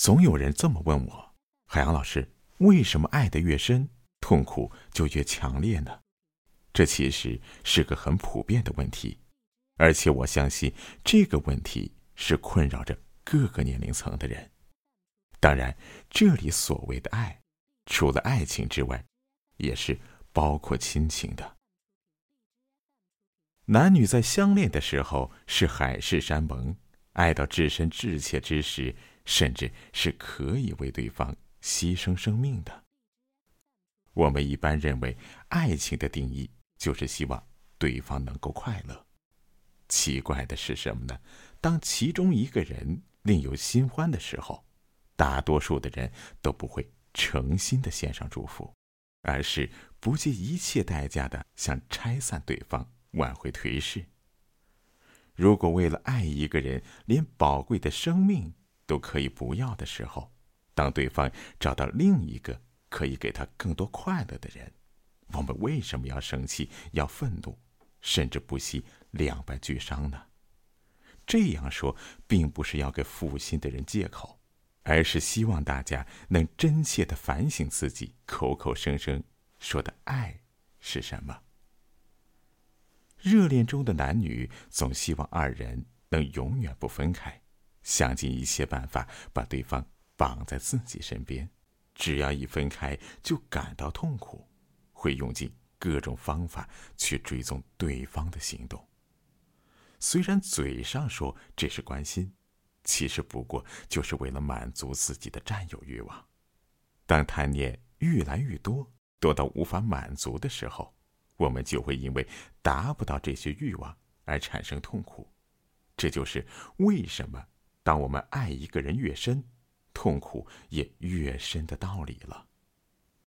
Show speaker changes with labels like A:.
A: 总有人这么问我：“海洋老师，为什么爱的越深，痛苦就越强烈呢？”这其实是个很普遍的问题，而且我相信这个问题是困扰着各个年龄层的人。当然，这里所谓的爱，除了爱情之外，也是包括亲情的。男女在相恋的时候是海誓山盟，爱到至深至切之时，甚至是可以为对方牺牲生命的。我们一般认为，爱情的定义就是希望对方能够快乐。奇怪的是什么呢？当其中一个人另有新欢的时候，大多数的人都不会诚心的献上祝福，而是不计一切代价的想拆散对方。挽回颓势。如果为了爱一个人，连宝贵的生命都可以不要的时候，当对方找到另一个可以给他更多快乐的人，我们为什么要生气、要愤怒，甚至不惜两败俱伤呢？这样说，并不是要给负心的人借口，而是希望大家能真切的反省自己口口声声说的爱是什么。热恋中的男女总希望二人能永远不分开，想尽一切办法把对方绑在自己身边。只要一分开，就感到痛苦，会用尽各种方法去追踪对方的行动。虽然嘴上说这是关心，其实不过就是为了满足自己的占有欲望。当贪念越来越多，多到无法满足的时候。我们就会因为达不到这些欲望而产生痛苦，这就是为什么当我们爱一个人越深，痛苦也越深的道理了。